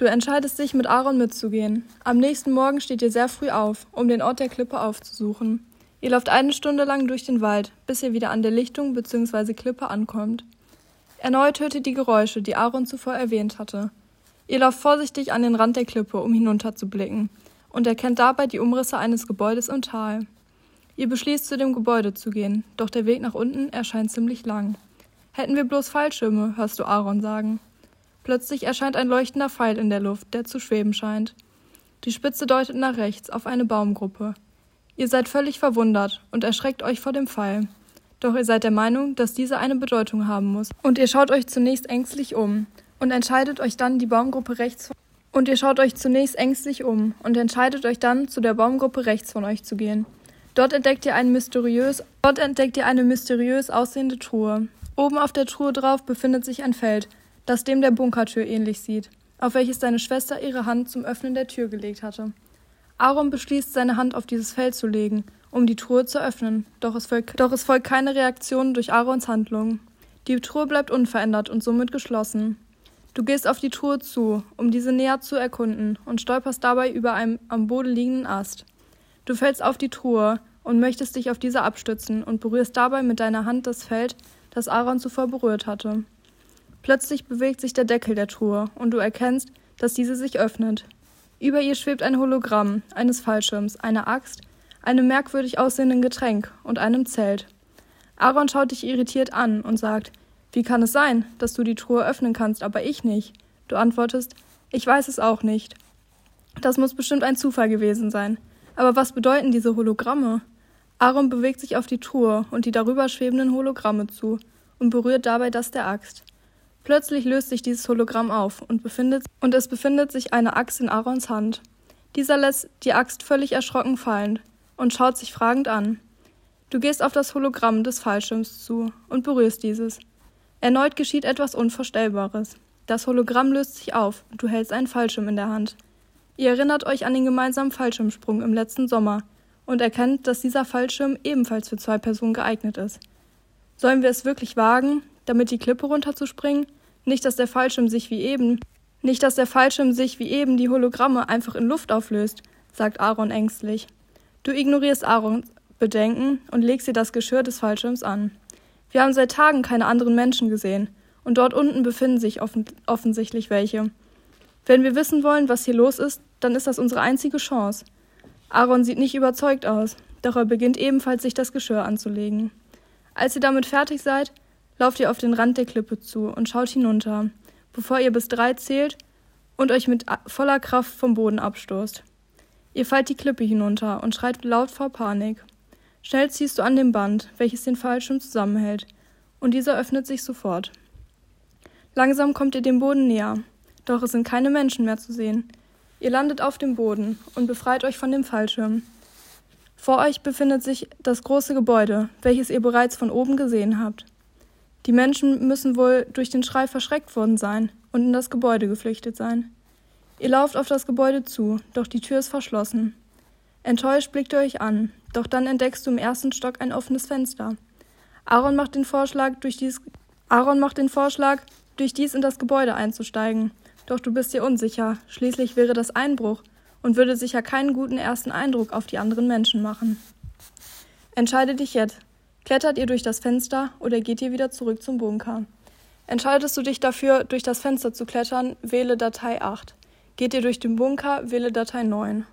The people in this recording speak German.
Du entscheidest dich, mit Aaron mitzugehen. Am nächsten Morgen steht ihr sehr früh auf, um den Ort der Klippe aufzusuchen. Ihr lauft eine Stunde lang durch den Wald, bis ihr wieder an der Lichtung bzw. Klippe ankommt. Erneut hört ihr die Geräusche, die Aaron zuvor erwähnt hatte. Ihr lauft vorsichtig an den Rand der Klippe, um hinunterzublicken, und erkennt dabei die Umrisse eines Gebäudes im Tal. Ihr beschließt, zu dem Gebäude zu gehen, doch der Weg nach unten erscheint ziemlich lang. Hätten wir bloß Fallschirme, hörst du Aaron sagen. Plötzlich erscheint ein leuchtender Pfeil in der Luft, der zu schweben scheint. Die Spitze deutet nach rechts auf eine Baumgruppe. Ihr seid völlig verwundert und erschreckt euch vor dem Pfeil. Doch ihr seid der Meinung, dass diese eine Bedeutung haben muss. Und ihr schaut euch zunächst ängstlich um und entscheidet euch dann, die Baumgruppe rechts von und ihr schaut euch zunächst ängstlich um und entscheidet euch dann, zu der Baumgruppe rechts von euch zu gehen. Dort entdeckt ihr, ein mysteriös, dort entdeckt ihr eine mysteriös aussehende Truhe. Oben auf der Truhe drauf befindet sich ein Feld, das dem der Bunkertür ähnlich sieht, auf welches deine Schwester ihre Hand zum Öffnen der Tür gelegt hatte. Aaron beschließt, seine Hand auf dieses Feld zu legen, um die Truhe zu öffnen, doch es, folgt, doch es folgt keine Reaktion durch Aarons Handlung. Die Truhe bleibt unverändert und somit geschlossen. Du gehst auf die Truhe zu, um diese näher zu erkunden, und stolperst dabei über einen am Boden liegenden Ast. Du fällst auf die Truhe und möchtest dich auf diese abstützen und berührst dabei mit deiner Hand das Feld, das Aaron zuvor berührt hatte. Plötzlich bewegt sich der Deckel der Truhe und du erkennst, dass diese sich öffnet. Über ihr schwebt ein Hologramm eines Fallschirms, einer Axt, einem merkwürdig aussehenden Getränk und einem Zelt. Aaron schaut dich irritiert an und sagt, wie kann es sein, dass du die Truhe öffnen kannst, aber ich nicht? Du antwortest, ich weiß es auch nicht. Das muss bestimmt ein Zufall gewesen sein. Aber was bedeuten diese Hologramme? Aaron bewegt sich auf die Truhe und die darüber schwebenden Hologramme zu und berührt dabei das der Axt. Plötzlich löst sich dieses Hologramm auf und, befindet, und es befindet sich eine Axt in Aarons Hand. Dieser lässt die Axt völlig erschrocken fallen und schaut sich fragend an. Du gehst auf das Hologramm des Fallschirms zu und berührst dieses. Erneut geschieht etwas Unvorstellbares. Das Hologramm löst sich auf und du hältst einen Fallschirm in der Hand. Ihr erinnert euch an den gemeinsamen Fallschirmsprung im letzten Sommer und erkennt, dass dieser Fallschirm ebenfalls für zwei Personen geeignet ist. Sollen wir es wirklich wagen, damit die Klippe runterzuspringen? Nicht, dass der Fallschirm sich wie eben, nicht, dass der Fallschirm sich wie eben die Hologramme einfach in Luft auflöst, sagt Aaron ängstlich. Du ignorierst Aarons Bedenken und legst ihr das Geschirr des Fallschirms an. Wir haben seit Tagen keine anderen Menschen gesehen, und dort unten befinden sich offen offensichtlich welche. Wenn wir wissen wollen, was hier los ist, dann ist das unsere einzige Chance. Aaron sieht nicht überzeugt aus, doch er beginnt ebenfalls sich das Geschirr anzulegen. Als ihr damit fertig seid, lauft ihr auf den Rand der Klippe zu und schaut hinunter, bevor ihr bis drei zählt und euch mit voller Kraft vom Boden abstoßt. Ihr fallt die Klippe hinunter und schreit laut vor Panik. Schnell ziehst du an dem Band, welches den Fallschirm zusammenhält, und dieser öffnet sich sofort. Langsam kommt ihr dem Boden näher, doch es sind keine Menschen mehr zu sehen. Ihr landet auf dem Boden und befreit euch von dem Fallschirm. Vor euch befindet sich das große Gebäude, welches ihr bereits von oben gesehen habt. Die Menschen müssen wohl durch den Schrei verschreckt worden sein und in das Gebäude geflüchtet sein. Ihr lauft auf das Gebäude zu, doch die Tür ist verschlossen. Enttäuscht blickt ihr euch an, doch dann entdeckst du im ersten Stock ein offenes Fenster. Aaron macht den Vorschlag, durch dies, Aaron macht den Vorschlag, durch dies in das Gebäude einzusteigen. Doch du bist dir unsicher. Schließlich wäre das Einbruch und würde sicher keinen guten ersten Eindruck auf die anderen Menschen machen. Entscheide dich jetzt. Klettert ihr durch das Fenster oder geht ihr wieder zurück zum Bunker? Entscheidest du dich dafür, durch das Fenster zu klettern, wähle Datei 8. Geht ihr durch den Bunker, wähle Datei 9.